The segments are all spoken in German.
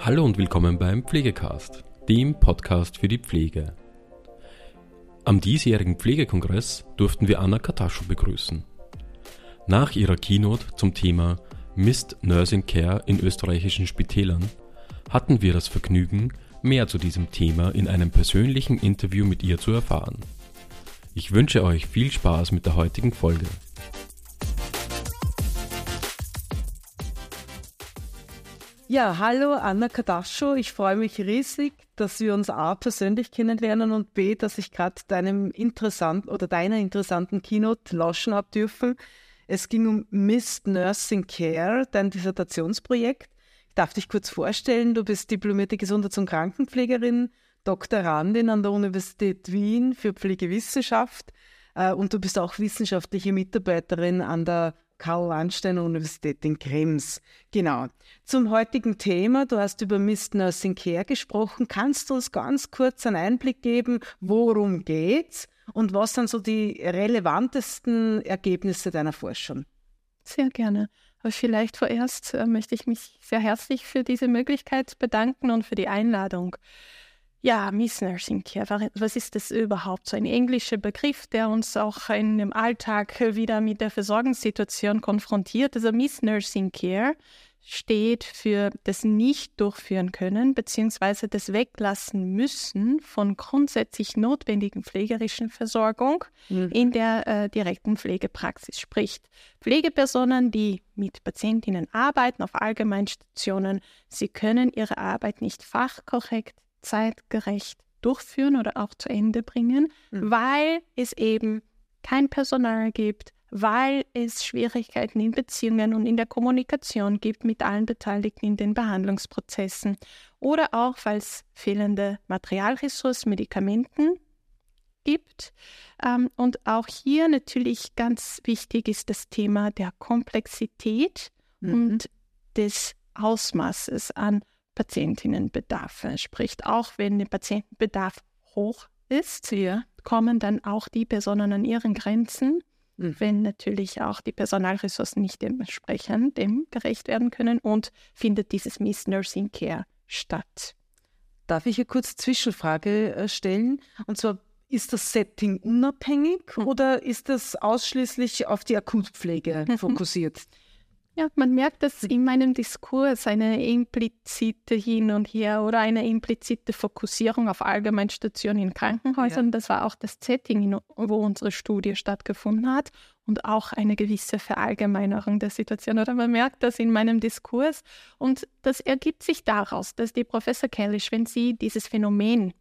Hallo und willkommen beim Pflegecast, dem Podcast für die Pflege. Am diesjährigen Pflegekongress durften wir Anna Katascho begrüßen. Nach ihrer Keynote zum Thema Mist Nursing Care in österreichischen Spitälern hatten wir das Vergnügen, mehr zu diesem Thema in einem persönlichen Interview mit ihr zu erfahren. Ich wünsche euch viel Spaß mit der heutigen Folge. Ja, hallo Anna Kadascho. Ich freue mich riesig, dass wir uns A persönlich kennenlernen und B, dass ich gerade deinem interessanten oder deiner interessanten Keynote lauschen habe dürfen. Es ging um Mist Nursing Care, dein Dissertationsprojekt. Ich darf dich kurz vorstellen, du bist diplomierte Gesundheits- und Krankenpflegerin, Doktorandin an der Universität Wien für Pflegewissenschaft äh, und du bist auch wissenschaftliche Mitarbeiterin an der Karl-Landstein-Universität in Krems. Genau. Zum heutigen Thema, du hast über Mist Nursing Care gesprochen. Kannst du uns ganz kurz einen Einblick geben, worum geht's und was sind so die relevantesten Ergebnisse deiner Forschung? Sehr gerne. Aber vielleicht vorerst äh, möchte ich mich sehr herzlich für diese Möglichkeit bedanken und für die Einladung. Ja, Miss Nursing Care, was ist das überhaupt? So ein englischer Begriff, der uns auch in dem Alltag wieder mit der Versorgungssituation konfrontiert. Also Miss Nursing Care steht für das Nicht-Durchführen können bzw. das Weglassen müssen von grundsätzlich notwendigen pflegerischen Versorgung mhm. in der äh, direkten Pflegepraxis. Sprich, Pflegepersonen, die mit Patientinnen arbeiten auf Allgemeinstationen, sie können ihre Arbeit nicht fachkorrekt zeitgerecht durchführen oder auch zu Ende bringen, mhm. weil es eben kein Personal gibt, weil es Schwierigkeiten in Beziehungen und in der Kommunikation gibt mit allen Beteiligten in den Behandlungsprozessen oder auch, weil es fehlende Materialressourcen, Medikamenten gibt. Ähm, und auch hier natürlich ganz wichtig ist das Thema der Komplexität mhm. und des Ausmaßes an Patientinnenbedarfe. Sprich, auch wenn der Patientenbedarf hoch ist, ja. kommen dann auch die Personen an ihren Grenzen, mhm. wenn natürlich auch die Personalressourcen nicht dementsprechend dem gerecht werden können und findet dieses Miss Nursing Care statt. Darf ich hier kurz Zwischenfrage äh, stellen? Und zwar, ist das Setting unabhängig mhm. oder ist das ausschließlich auf die Akutpflege mhm. fokussiert? Ja, man merkt dass in meinem Diskurs eine implizite Hin und Her oder eine implizite Fokussierung auf Allgemeinstationen in Krankenhäusern. Ja. Das war auch das Setting, wo unsere Studie stattgefunden hat und auch eine gewisse Verallgemeinerung der Situation. Oder man merkt das in meinem Diskurs und das ergibt sich daraus, dass die Professor Kellisch, wenn sie dieses Phänomen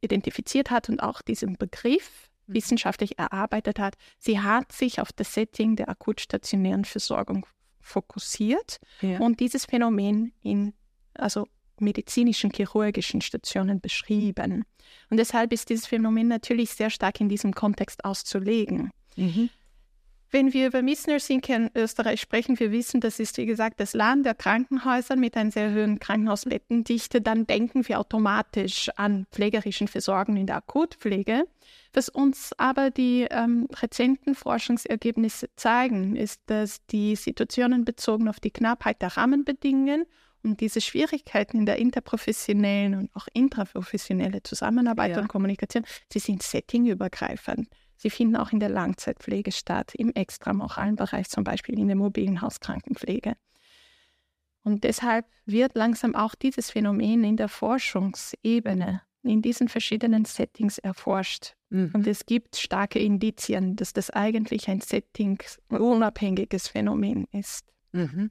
identifiziert hat und auch diesen Begriff Mhm. wissenschaftlich erarbeitet hat. Sie hat sich auf das Setting der akutstationären Versorgung fokussiert ja. und dieses Phänomen in also medizinischen, chirurgischen Stationen beschrieben. Und deshalb ist dieses Phänomen natürlich sehr stark in diesem Kontext auszulegen. Mhm. Wenn wir über Missnursing in Österreich sprechen, wir wissen, das ist wie gesagt das Land der Krankenhäuser mit einer sehr hohen Krankenhausbettendichte, dann denken wir automatisch an pflegerischen Versorgung in der Akutpflege. Was uns aber die ähm, rezenten Forschungsergebnisse zeigen, ist, dass die Situationen bezogen auf die Knappheit der Rahmenbedingungen und diese Schwierigkeiten in der interprofessionellen und auch intraprofessionellen Zusammenarbeit ja. und Kommunikation, sie sind settingübergreifend. Sie finden auch in der Langzeitpflege statt, im extramoralen Bereich, zum Beispiel in der mobilen Hauskrankenpflege. Und deshalb wird langsam auch dieses Phänomen in der Forschungsebene, in diesen verschiedenen Settings erforscht. Mhm. Und es gibt starke Indizien, dass das eigentlich ein settingsunabhängiges Phänomen ist. Mhm.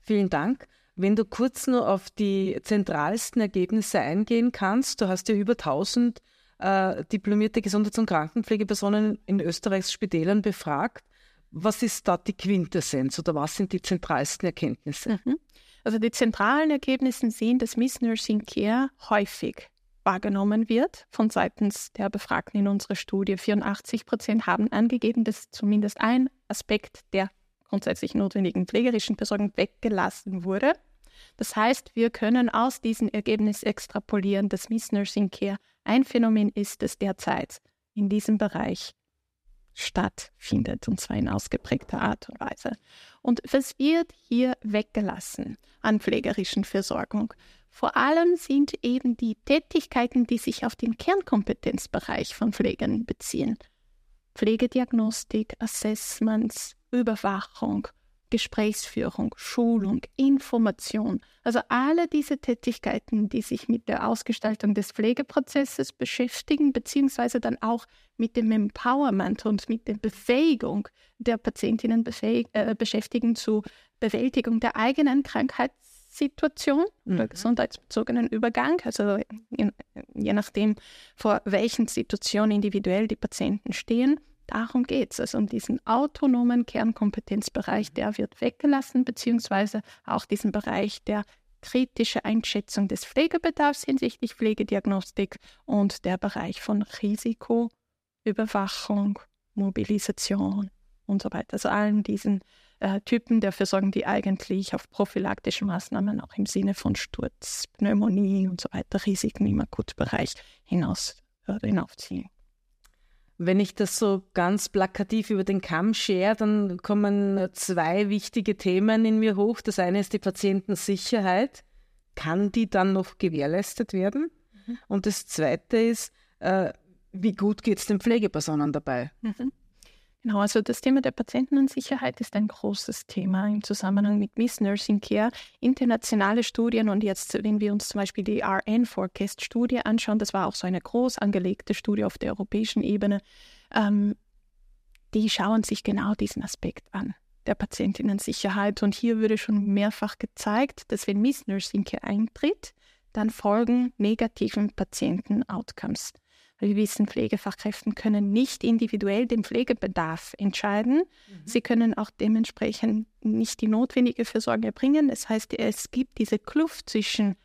Vielen Dank. Wenn du kurz nur auf die zentralsten Ergebnisse eingehen kannst, du hast ja über 1000 äh, diplomierte Gesundheits- und Krankenpflegepersonen in Österreichs Spitälern befragt. Was ist da die Quintessenz oder was sind die zentralsten Erkenntnisse? Mhm. Also die zentralen Ergebnisse sehen, dass Miss Nursing Care häufig wahrgenommen wird von seitens der Befragten in unserer Studie. 84 Prozent haben angegeben, dass zumindest ein Aspekt der grundsätzlich notwendigen pflegerischen Versorgung weggelassen wurde. Das heißt, wir können aus diesem Ergebnis extrapolieren, dass Miss Nursing Care ein Phänomen ist, das derzeit in diesem Bereich stattfindet, und zwar in ausgeprägter Art und Weise. Und was wird hier weggelassen an pflegerischen Versorgung? Vor allem sind eben die Tätigkeiten, die sich auf den Kernkompetenzbereich von Pflegern beziehen. Pflegediagnostik, Assessments, Überwachung, Gesprächsführung, Schulung, Information. Also alle diese Tätigkeiten, die sich mit der Ausgestaltung des Pflegeprozesses beschäftigen, beziehungsweise dann auch mit dem Empowerment und mit der Befähigung der Patientinnen äh, beschäftigen zur Bewältigung der eigenen Krankheitssituation mhm. oder gesundheitsbezogenen Übergang. Also je, je nachdem, vor welchen Situationen individuell die Patienten stehen Darum geht es, also um diesen autonomen Kernkompetenzbereich, der wird weggelassen, beziehungsweise auch diesen Bereich der kritische Einschätzung des Pflegebedarfs hinsichtlich Pflegediagnostik und der Bereich von Risikoüberwachung, Mobilisation und so weiter. Also allen diesen äh, Typen der Versorgung, die eigentlich auf prophylaktische Maßnahmen auch im Sinne von Sturz, Pneumonie und so weiter, Risiken im Akutbereich hinaus äh, hinaufziehen. Wenn ich das so ganz plakativ über den Kamm schere, dann kommen zwei wichtige Themen in mir hoch. Das eine ist die Patientensicherheit. Kann die dann noch gewährleistet werden? Mhm. Und das zweite ist, äh, wie gut geht es den Pflegepersonen dabei? Mhm. Genau, also das Thema der Patientensicherheit ist ein großes Thema im Zusammenhang mit Miss Nursing Care. Internationale Studien und jetzt, wenn wir uns zum Beispiel die RN Forecast Studie anschauen, das war auch so eine groß angelegte Studie auf der europäischen Ebene, ähm, die schauen sich genau diesen Aspekt an der Patientinnensicherheit. Und hier würde schon mehrfach gezeigt, dass wenn Miss Nursing Care eintritt, dann folgen negativen Patienten-Outcomes. Wir wissen, Pflegefachkräfte können nicht individuell den Pflegebedarf entscheiden. Mhm. Sie können auch dementsprechend nicht die notwendige Versorgung erbringen. Das heißt, es gibt diese Kluft zwischen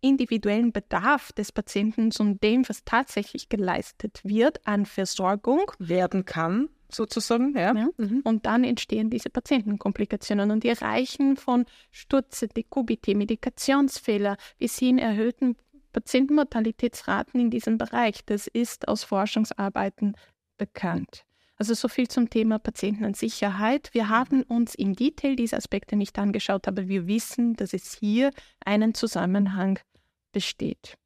individuellen Bedarf des Patienten und dem, was tatsächlich geleistet wird an Versorgung. Werden kann, sozusagen. Ja. ja. Mhm. Und dann entstehen diese Patientenkomplikationen und die reichen von Stürze, Dekubite, Medikationsfehler bis hin erhöhten Patientenmortalitätsraten in diesem Bereich. Das ist aus Forschungsarbeiten bekannt. Also so viel zum Thema Patientensicherheit. Wir haben uns im Detail diese Aspekte nicht angeschaut, aber wir wissen, dass es hier einen Zusammenhang besteht.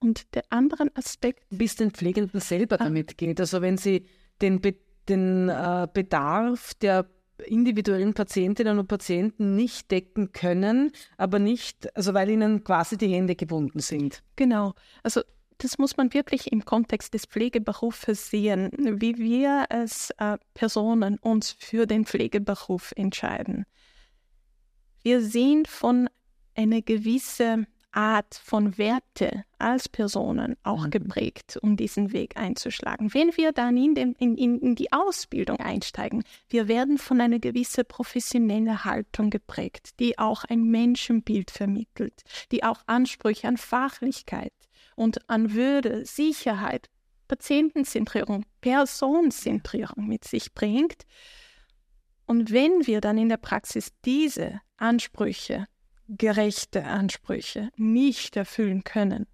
Und der andere Aspekt. Es den Pflegenden selber ah. damit geht. Also wenn sie den, Be den äh, Bedarf der individuellen Patientinnen und Patienten nicht decken können, aber nicht, also weil ihnen quasi die Hände gebunden sind. Genau. Also das muss man wirklich im Kontext des Pflegeberufes sehen, wie wir als äh, Personen uns für den Pflegeberuf entscheiden. Wir sehen von einer gewissen Art von Werte als Personen auch mhm. geprägt, um diesen Weg einzuschlagen. Wenn wir dann in, den, in, in, die Ausbildung einsteigen, wir werden von einer gewissen professionellen Haltung geprägt, die auch ein Menschenbild vermittelt, die auch Ansprüche an Fachlichkeit und an Würde, Sicherheit, Patientenzentrierung, Personenzentrierung mit sich bringt. Und wenn wir dann in der Praxis diese Ansprüche gerechte Ansprüche nicht erfüllen können,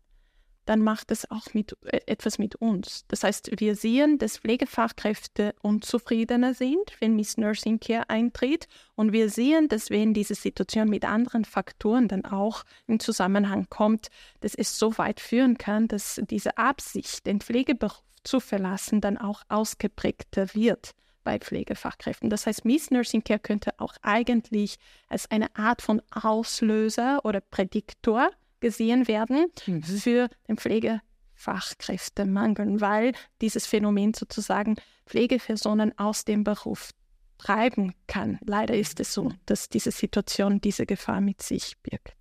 dann macht es auch mit, äh, etwas mit uns. Das heißt, wir sehen, dass Pflegefachkräfte unzufriedener sind, wenn Miss Nursing Care eintritt. Und wir sehen, dass wenn diese Situation mit anderen Faktoren dann auch in Zusammenhang kommt, dass es so weit führen kann, dass diese Absicht, den Pflegeberuf zu verlassen, dann auch ausgeprägter wird bei Pflegefachkräften. Das heißt, Miss Nursing Care könnte auch eigentlich als eine Art von Auslöser oder Prädiktor gesehen werden mhm. für den Pflegefachkräftemangel, weil dieses Phänomen sozusagen Pflegepersonen aus dem Beruf treiben kann. Leider ist es so, dass diese Situation diese Gefahr mit sich birgt.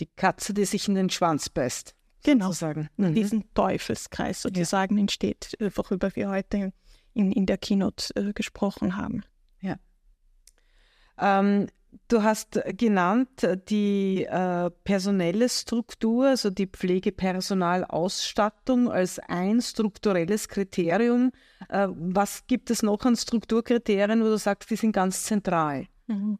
Die Katze, die sich in den Schwanz beißt. Genau, sozusagen. Mhm. diesen Teufelskreis sozusagen ja. entsteht, worüber wir heute in, in der Keynote äh, gesprochen haben. Ja. Ähm, du hast genannt die äh, personelle Struktur, also die Pflegepersonalausstattung als ein strukturelles Kriterium. Äh, was gibt es noch an Strukturkriterien, wo du sagst, die sind ganz zentral? Mhm.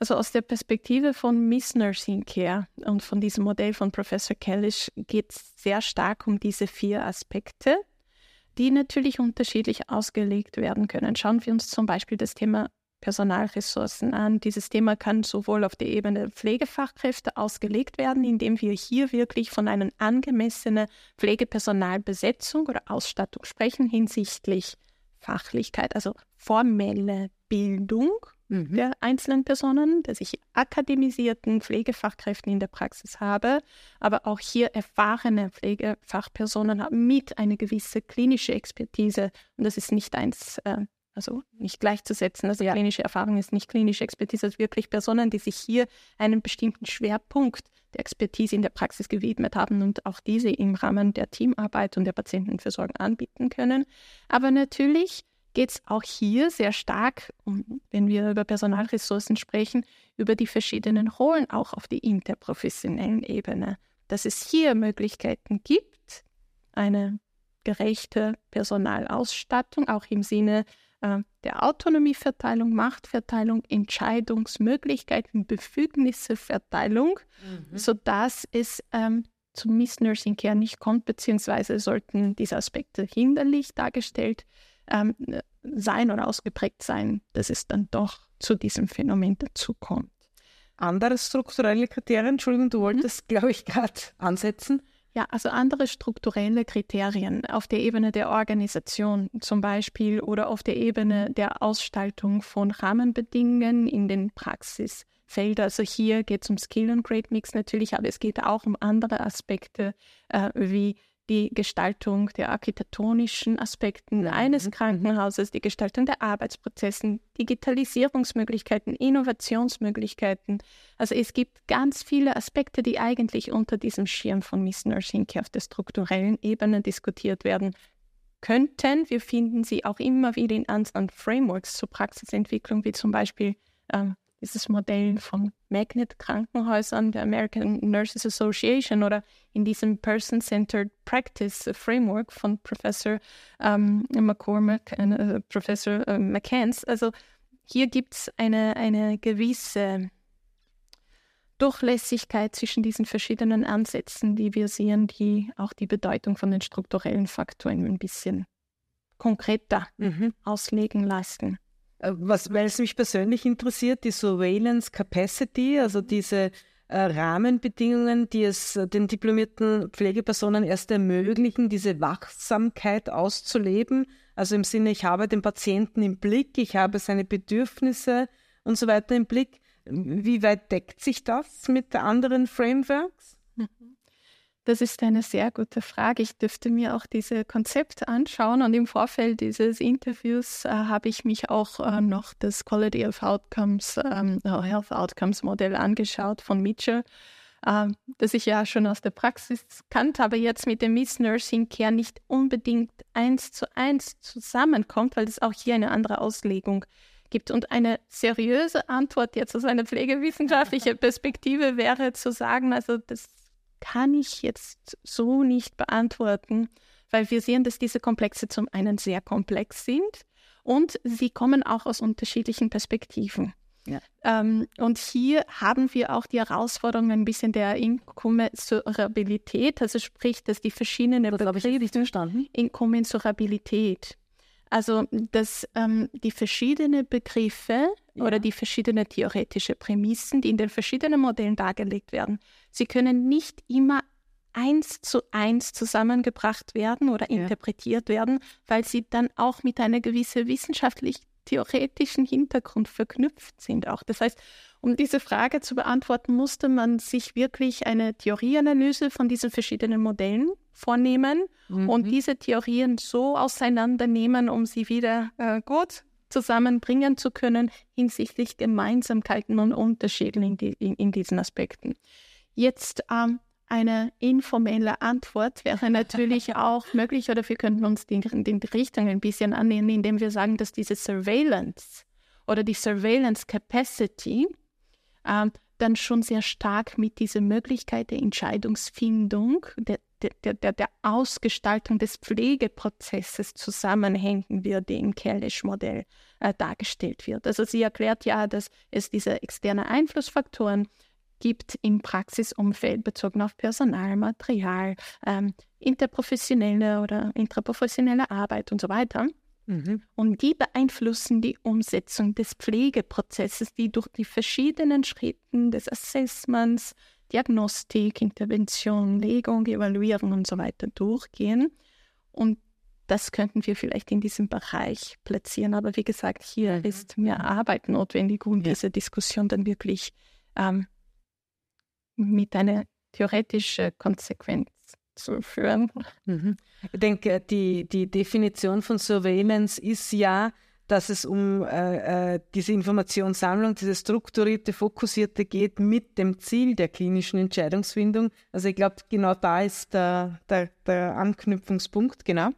Also aus der Perspektive von Miss Nursing Care und von diesem Modell von Professor Kellish geht es sehr stark um diese vier Aspekte. Die natürlich unterschiedlich ausgelegt werden können. Schauen wir uns zum Beispiel das Thema Personalressourcen an. Dieses Thema kann sowohl auf der Ebene Pflegefachkräfte ausgelegt werden, indem wir hier wirklich von einer angemessenen Pflegepersonalbesetzung oder Ausstattung sprechen hinsichtlich Fachlichkeit, also formelle Bildung mhm. der einzelnen Personen, dass ich akademisierten Pflegefachkräften in der Praxis habe, aber auch hier erfahrene Pflegefachpersonen haben mit einer gewissen klinischen Expertise. Und das ist nicht eins, äh, also nicht gleichzusetzen. Also ja. klinische Erfahrung ist nicht klinische Expertise, es sind wirklich Personen, die sich hier einen bestimmten Schwerpunkt der Expertise in der Praxis gewidmet haben und auch diese im Rahmen der Teamarbeit und der Patientenversorgung anbieten können. Aber natürlich geht es auch hier sehr stark, wenn wir über Personalressourcen sprechen, über die verschiedenen Rollen auch auf der interprofessionellen Ebene. Dass es hier Möglichkeiten gibt, eine gerechte Personalausstattung, auch im Sinne äh, der Autonomieverteilung, Machtverteilung, Entscheidungsmöglichkeiten, Befugnisseverteilung, mhm. sodass es ähm, zum Miss-Nursing Care nicht kommt, beziehungsweise sollten diese Aspekte hinderlich dargestellt ähm, sein oder ausgeprägt sein, dass es dann doch zu diesem Phänomen dazukommt. Andere strukturelle Kriterien, Entschuldigung, du wolltest, mhm. glaube ich, gerade ansetzen. Ja, also andere strukturelle Kriterien auf der Ebene der Organisation zum Beispiel oder auf der Ebene der Ausgestaltung von Rahmenbedingungen in den Praxisfeldern. Also hier geht es um Skill- und Grade-Mix natürlich, aber es geht auch um andere Aspekte äh, wie die Gestaltung der architektonischen Aspekten eines mhm. Krankenhauses, die Gestaltung der Arbeitsprozessen, Digitalisierungsmöglichkeiten, Innovationsmöglichkeiten. Also es gibt ganz viele Aspekte, die eigentlich unter diesem Schirm von Miss Nursing Care auf der strukturellen Ebene diskutiert werden könnten. Wir finden sie auch immer wieder in anderen Frameworks zur Praxisentwicklung, wie zum Beispiel ähm, dieses Modell von Magnet-Krankenhäusern der American Nurses Association oder in diesem Person-Centered Practice Framework von Professor ähm, McCormack und äh, Professor äh, McCanns. Also hier gibt es eine, eine gewisse Durchlässigkeit zwischen diesen verschiedenen Ansätzen, die wir sehen, die auch die Bedeutung von den strukturellen Faktoren ein bisschen konkreter mhm. auslegen lassen. Äh, was, weil es mich persönlich interessiert, die Surveillance Capacity, also diese äh, Rahmenbedingungen, die es äh, den diplomierten Pflegepersonen erst ermöglichen, diese Wachsamkeit auszuleben. Also im Sinne, ich habe den Patienten im Blick, ich habe seine Bedürfnisse und so weiter im Blick. Wie weit deckt sich das mit anderen Frameworks? Mhm. Das ist eine sehr gute Frage. Ich dürfte mir auch diese Konzepte anschauen und im Vorfeld dieses Interviews äh, habe ich mich auch äh, noch das Quality of Outcomes, ähm, Health Outcomes Modell angeschaut von Mitchell, äh, das ich ja schon aus der Praxis kannte, aber jetzt mit dem Miss Nursing Care nicht unbedingt eins zu eins zusammenkommt, weil es auch hier eine andere Auslegung gibt. Und eine seriöse Antwort jetzt aus einer pflegewissenschaftlichen Perspektive wäre zu sagen, also das kann ich jetzt so nicht beantworten, weil wir sehen, dass diese Komplexe zum einen sehr komplex sind und sie kommen auch aus unterschiedlichen Perspektiven. Ja. Ähm, und hier haben wir auch die Herausforderung ein bisschen der Inkommensurabilität, also sprich, dass die verschiedenen Was habe ich nicht verstanden? Inkommensurabilität. Also, dass ähm, die verschiedenen Begriffe ja. oder die verschiedenen theoretische Prämissen, die in den verschiedenen Modellen dargelegt werden, sie können nicht immer eins zu eins zusammengebracht werden oder ja. interpretiert werden, weil sie dann auch mit einer gewissen wissenschaftlich-theoretischen Hintergrund verknüpft sind auch. Das heißt, um diese Frage zu beantworten, musste man sich wirklich eine Theorieanalyse von diesen verschiedenen Modellen vornehmen mhm. und diese Theorien so auseinandernehmen, um sie wieder äh, gut zusammenbringen zu können hinsichtlich Gemeinsamkeiten und Unterschieden in, die, in, in diesen Aspekten. Jetzt ähm, eine informelle Antwort wäre natürlich auch möglich, oder wir könnten uns den, den Richtung ein bisschen annehmen, indem wir sagen, dass diese Surveillance oder die Surveillance Capacity ähm, dann schon sehr stark mit dieser Möglichkeit der Entscheidungsfindung, der, der, der, der Ausgestaltung des Pflegeprozesses zusammenhängen wird, die im Kerlisch-Modell äh, dargestellt wird. Also sie erklärt ja, dass es diese externen Einflussfaktoren gibt im Praxisumfeld bezogen auf Personal, Material, ähm, interprofessionelle oder intraprofessionelle Arbeit und so weiter. Mhm. Und die beeinflussen die Umsetzung des Pflegeprozesses, die durch die verschiedenen Schritte des Assessments, Diagnostik, Intervention, Legung, Evaluierung und so weiter durchgehen. Und das könnten wir vielleicht in diesem Bereich platzieren. Aber wie gesagt, hier mhm. ist mehr Arbeit notwendig, um ja. diese Diskussion dann wirklich ähm, mit einer theoretischen Konsequenz zu führen. Mhm. Ich denke, die, die Definition von Surveillance ist ja, dass es um äh, äh, diese Informationssammlung, diese strukturierte, fokussierte geht mit dem Ziel der klinischen Entscheidungsfindung. Also ich glaube, genau da ist der, der, der Anknüpfungspunkt, genau.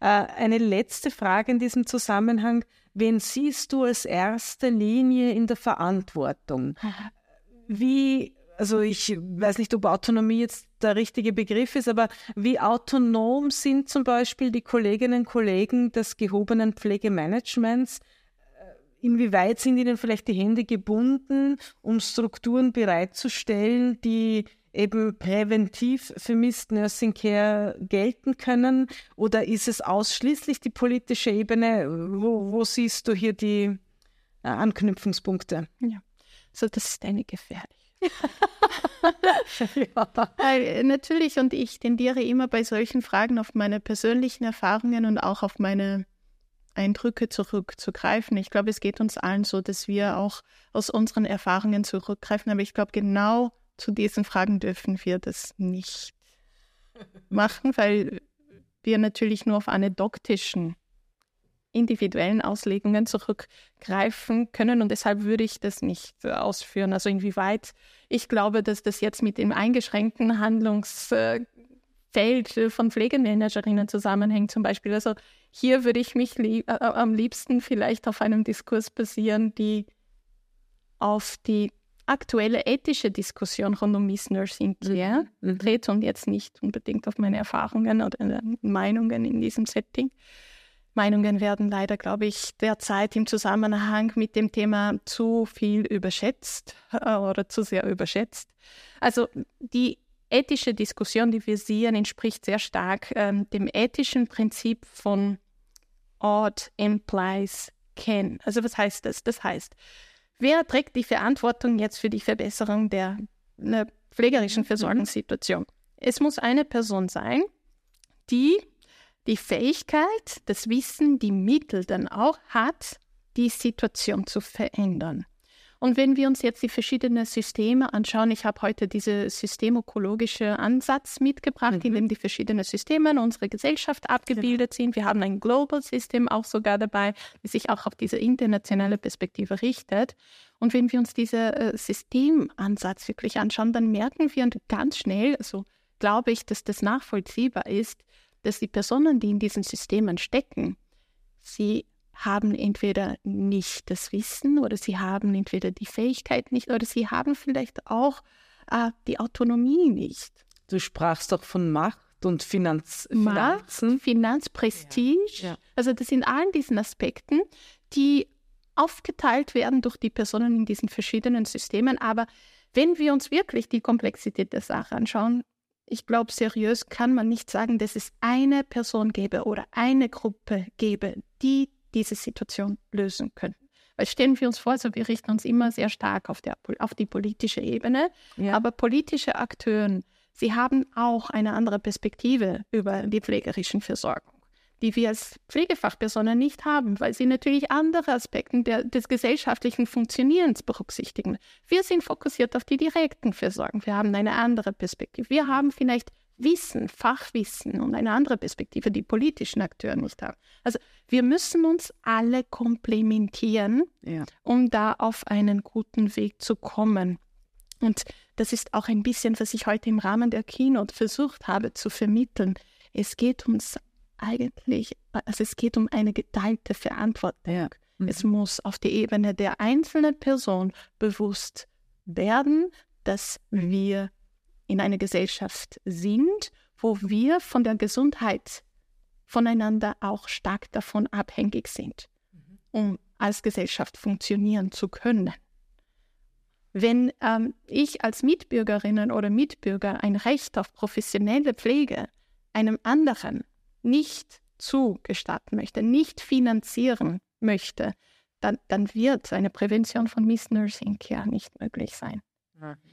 Äh, eine letzte Frage in diesem Zusammenhang. Wen siehst du als erste Linie in der Verantwortung? Wie also ich weiß nicht, ob Autonomie jetzt der richtige Begriff ist, aber wie autonom sind zum Beispiel die Kolleginnen und Kollegen des gehobenen Pflegemanagements? Äh, inwieweit sind ihnen vielleicht die Hände gebunden, um Strukturen bereitzustellen, die eben präventiv für Missed Nursing Care gelten können? Oder ist es ausschließlich die politische Ebene? Wo, wo siehst du hier die äh, Anknüpfungspunkte? Ja, so das ist eine gefährliche ja. äh, natürlich, und ich tendiere immer bei solchen Fragen auf meine persönlichen Erfahrungen und auch auf meine Eindrücke zurückzugreifen. Ich glaube, es geht uns allen so, dass wir auch aus unseren Erfahrungen zurückgreifen. Aber ich glaube, genau zu diesen Fragen dürfen wir das nicht machen, weil wir natürlich nur auf anekdotischen individuellen Auslegungen zurückgreifen können und deshalb würde ich das nicht äh, ausführen. Also inwieweit ich glaube, dass das jetzt mit dem eingeschränkten Handlungsfeld von Pflegemanagerinnen zusammenhängt zum Beispiel. Also hier würde ich mich lieb, äh, am liebsten vielleicht auf einem Diskurs basieren, die auf die aktuelle ethische Diskussion rund um Miss Nursing Care mhm. dreht und jetzt nicht unbedingt auf meine Erfahrungen oder Meinungen in diesem Setting. Meinungen werden leider, glaube ich, derzeit im Zusammenhang mit dem Thema zu viel überschätzt äh, oder zu sehr überschätzt. Also die ethische Diskussion, die wir sehen, entspricht sehr stark ähm, dem ethischen Prinzip von Odd implies can. Also was heißt das? Das heißt, wer trägt die Verantwortung jetzt für die Verbesserung der, der pflegerischen Versorgungssituation? Es muss eine Person sein, die die Fähigkeit, das Wissen, die Mittel dann auch hat, die Situation zu verändern. Und wenn wir uns jetzt die verschiedenen Systeme anschauen, ich habe heute diesen systemökologische Ansatz mitgebracht, mhm. in dem die verschiedenen Systeme in unserer Gesellschaft abgebildet sind. Wir haben ein Global System auch sogar dabei, das sich auch auf diese internationale Perspektive richtet. Und wenn wir uns diesen äh, Systemansatz wirklich anschauen, dann merken wir ganz schnell, also glaube ich, dass das nachvollziehbar ist, dass die Personen, die in diesen Systemen stecken, sie haben entweder nicht das Wissen oder sie haben entweder die Fähigkeit nicht oder sie haben vielleicht auch äh, die Autonomie nicht. Du sprachst doch von Macht und Finanz Macht, Finanzen. Finanzprestige. Ja. Ja. Also das sind allen diesen Aspekten, die aufgeteilt werden durch die Personen in diesen verschiedenen Systemen. Aber wenn wir uns wirklich die Komplexität der Sache anschauen, ich glaube, seriös kann man nicht sagen, dass es eine Person gäbe oder eine Gruppe gäbe, die diese Situation lösen könnten. Weil stellen wir uns vor, also wir richten uns immer sehr stark auf, der, auf die politische Ebene, ja. aber politische Akteure, sie haben auch eine andere Perspektive über die pflegerischen Versorgung die wir als Pflegefachpersonen nicht haben, weil sie natürlich andere Aspekte der, des gesellschaftlichen Funktionierens berücksichtigen. Wir sind fokussiert auf die direkten Versorgung. Wir haben eine andere Perspektive. Wir haben vielleicht Wissen, Fachwissen und eine andere Perspektive, die politischen Akteure nicht haben. Also wir müssen uns alle komplementieren, ja. um da auf einen guten Weg zu kommen. Und das ist auch ein bisschen, was ich heute im Rahmen der Keynote versucht habe zu vermitteln. Es geht uns eigentlich, also es geht um eine geteilte Verantwortung. Ja. Mhm. Es muss auf die Ebene der einzelnen Person bewusst werden, dass wir in einer Gesellschaft sind, wo wir von der Gesundheit voneinander auch stark davon abhängig sind, mhm. um als Gesellschaft funktionieren zu können. Wenn ähm, ich als Mitbürgerin oder Mitbürger ein Recht auf professionelle Pflege einem anderen nicht zugestatten möchte, nicht finanzieren möchte, dann, dann wird eine Prävention von Missnursing Care nicht möglich sein.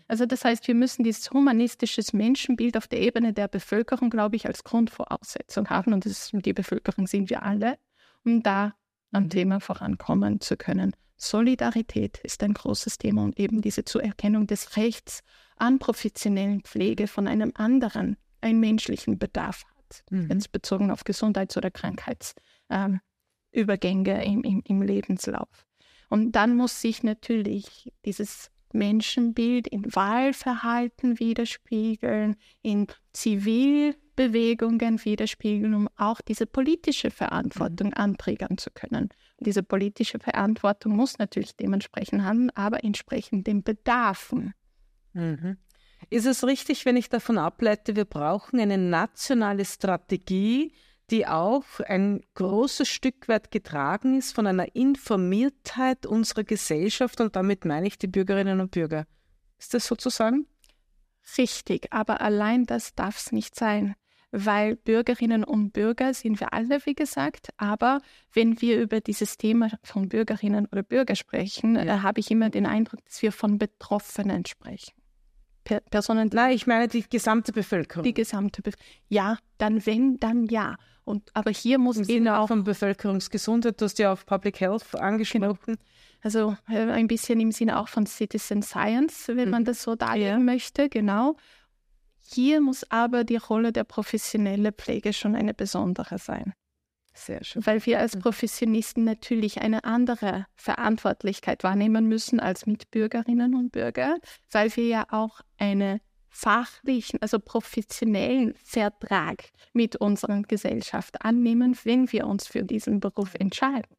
Also das heißt, wir müssen dieses humanistische Menschenbild auf der Ebene der Bevölkerung, glaube ich, als Grundvoraussetzung haben. Und das, die Bevölkerung sind wir alle, um da am mhm. Thema vorankommen zu können. Solidarität ist ein großes Thema und eben diese Zuerkennung des Rechts an professionellen Pflege von einem anderen einen menschlichen Bedarf hat, mhm. jetzt bezogen auf Gesundheits- oder Krankheitsübergänge ähm, im, im, im Lebenslauf. Und dann muss sich natürlich dieses Menschenbild in Wahlverhalten widerspiegeln, in Zivilbewegungen widerspiegeln, um auch diese politische Verantwortung mhm. anträgern zu können. Und diese politische Verantwortung muss natürlich dementsprechend handeln, aber entsprechend den Bedarfen. Mhm. Ist es richtig, wenn ich davon ableite, wir brauchen eine nationale Strategie, die auch ein großes Stück weit getragen ist von einer Informiertheit unserer Gesellschaft und damit meine ich die Bürgerinnen und Bürger. Ist das sozusagen? Richtig, aber allein das darf es nicht sein, weil Bürgerinnen und Bürger sind wir alle, wie gesagt, aber wenn wir über dieses Thema von Bürgerinnen oder Bürger sprechen, ja. äh, habe ich immer den Eindruck, dass wir von Betroffenen sprechen. Personen. Nein, ich meine die gesamte Bevölkerung. Die gesamte Bevölkerung. Ja, dann wenn, dann ja. Und, aber hier muss Im eben auch von Bevölkerungsgesundheit, du hast ja auf Public Health angesprochen. Genau. Also äh, ein bisschen im Sinne auch von Citizen Science, wenn mhm. man das so darlegen ja. möchte, genau. Hier muss aber die Rolle der professionellen Pflege schon eine besondere sein. Sehr schön. Weil wir als mhm. Professionisten natürlich eine andere Verantwortlichkeit wahrnehmen müssen als Mitbürgerinnen und Bürger, weil wir ja auch eine fachlichen, also professionellen Vertrag mit unserer Gesellschaft annehmen, wenn wir uns für diesen Beruf entscheiden.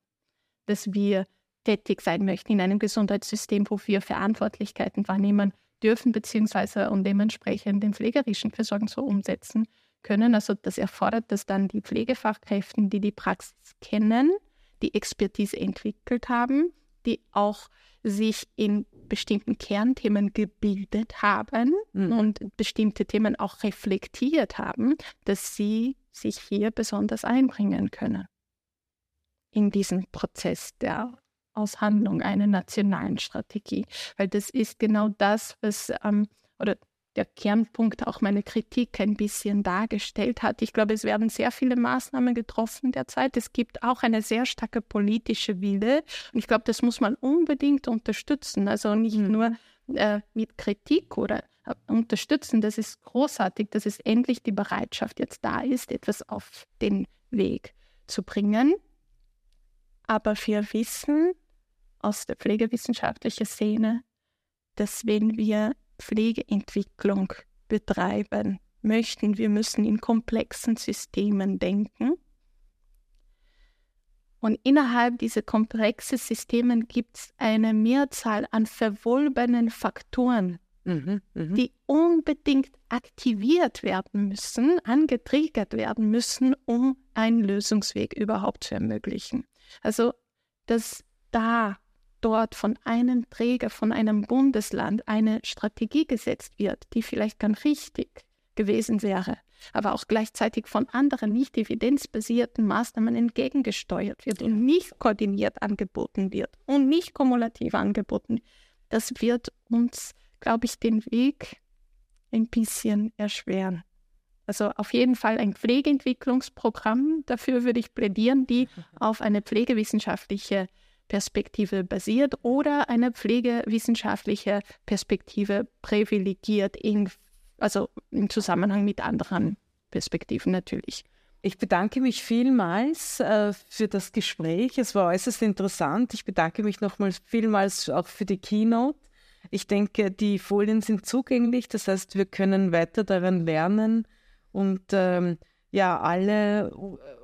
Dass wir tätig sein möchten in einem Gesundheitssystem, wo wir Verantwortlichkeiten wahrnehmen dürfen, beziehungsweise und dementsprechend den pflegerischen Versorgung so umsetzen können. Also das erfordert, dass dann die Pflegefachkräfte, die die Praxis kennen, die Expertise entwickelt haben, die auch sich in bestimmten Kernthemen gebildet haben mhm. und bestimmte Themen auch reflektiert haben, dass sie sich hier besonders einbringen können in diesen Prozess der Aushandlung einer nationalen Strategie. Weil das ist genau das, was ähm, oder der Kernpunkt auch meine Kritik ein bisschen dargestellt hat. Ich glaube, es werden sehr viele Maßnahmen getroffen derzeit. Es gibt auch eine sehr starke politische Wille. Und ich glaube, das muss man unbedingt unterstützen. Also nicht mhm. nur äh, mit Kritik oder äh, unterstützen. Das ist großartig, dass es endlich die Bereitschaft jetzt da ist, etwas auf den Weg zu bringen. Aber wir wissen aus der pflegewissenschaftlichen Szene, dass wenn wir Pflegeentwicklung betreiben möchten. Wir müssen in komplexen Systemen denken. Und innerhalb dieser komplexen Systeme gibt es eine Mehrzahl an verwolbenen Faktoren, mhm, mh. die unbedingt aktiviert werden müssen, angetriggert werden müssen, um einen Lösungsweg überhaupt zu ermöglichen. Also, dass da dort von einem Träger, von einem Bundesland eine Strategie gesetzt wird, die vielleicht ganz richtig gewesen wäre, aber auch gleichzeitig von anderen nicht evidenzbasierten Maßnahmen entgegengesteuert wird und nicht koordiniert angeboten wird und nicht kumulativ angeboten, das wird uns, glaube ich, den Weg ein bisschen erschweren. Also auf jeden Fall ein Pflegeentwicklungsprogramm, dafür würde ich plädieren, die auf eine pflegewissenschaftliche Perspektive basiert oder eine pflegewissenschaftliche Perspektive privilegiert, in, also im Zusammenhang mit anderen Perspektiven natürlich. Ich bedanke mich vielmals äh, für das Gespräch. Es war äußerst interessant. Ich bedanke mich nochmals vielmals auch für die Keynote. Ich denke, die Folien sind zugänglich. Das heißt, wir können weiter daran lernen und ähm, ja alle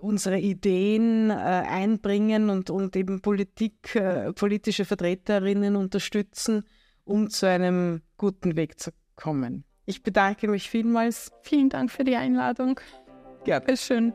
unsere Ideen äh, einbringen und, und eben Politik, äh, politische Vertreterinnen unterstützen, um zu einem guten Weg zu kommen. Ich bedanke mich vielmals. Vielen Dank für die Einladung. Gerne. Schön.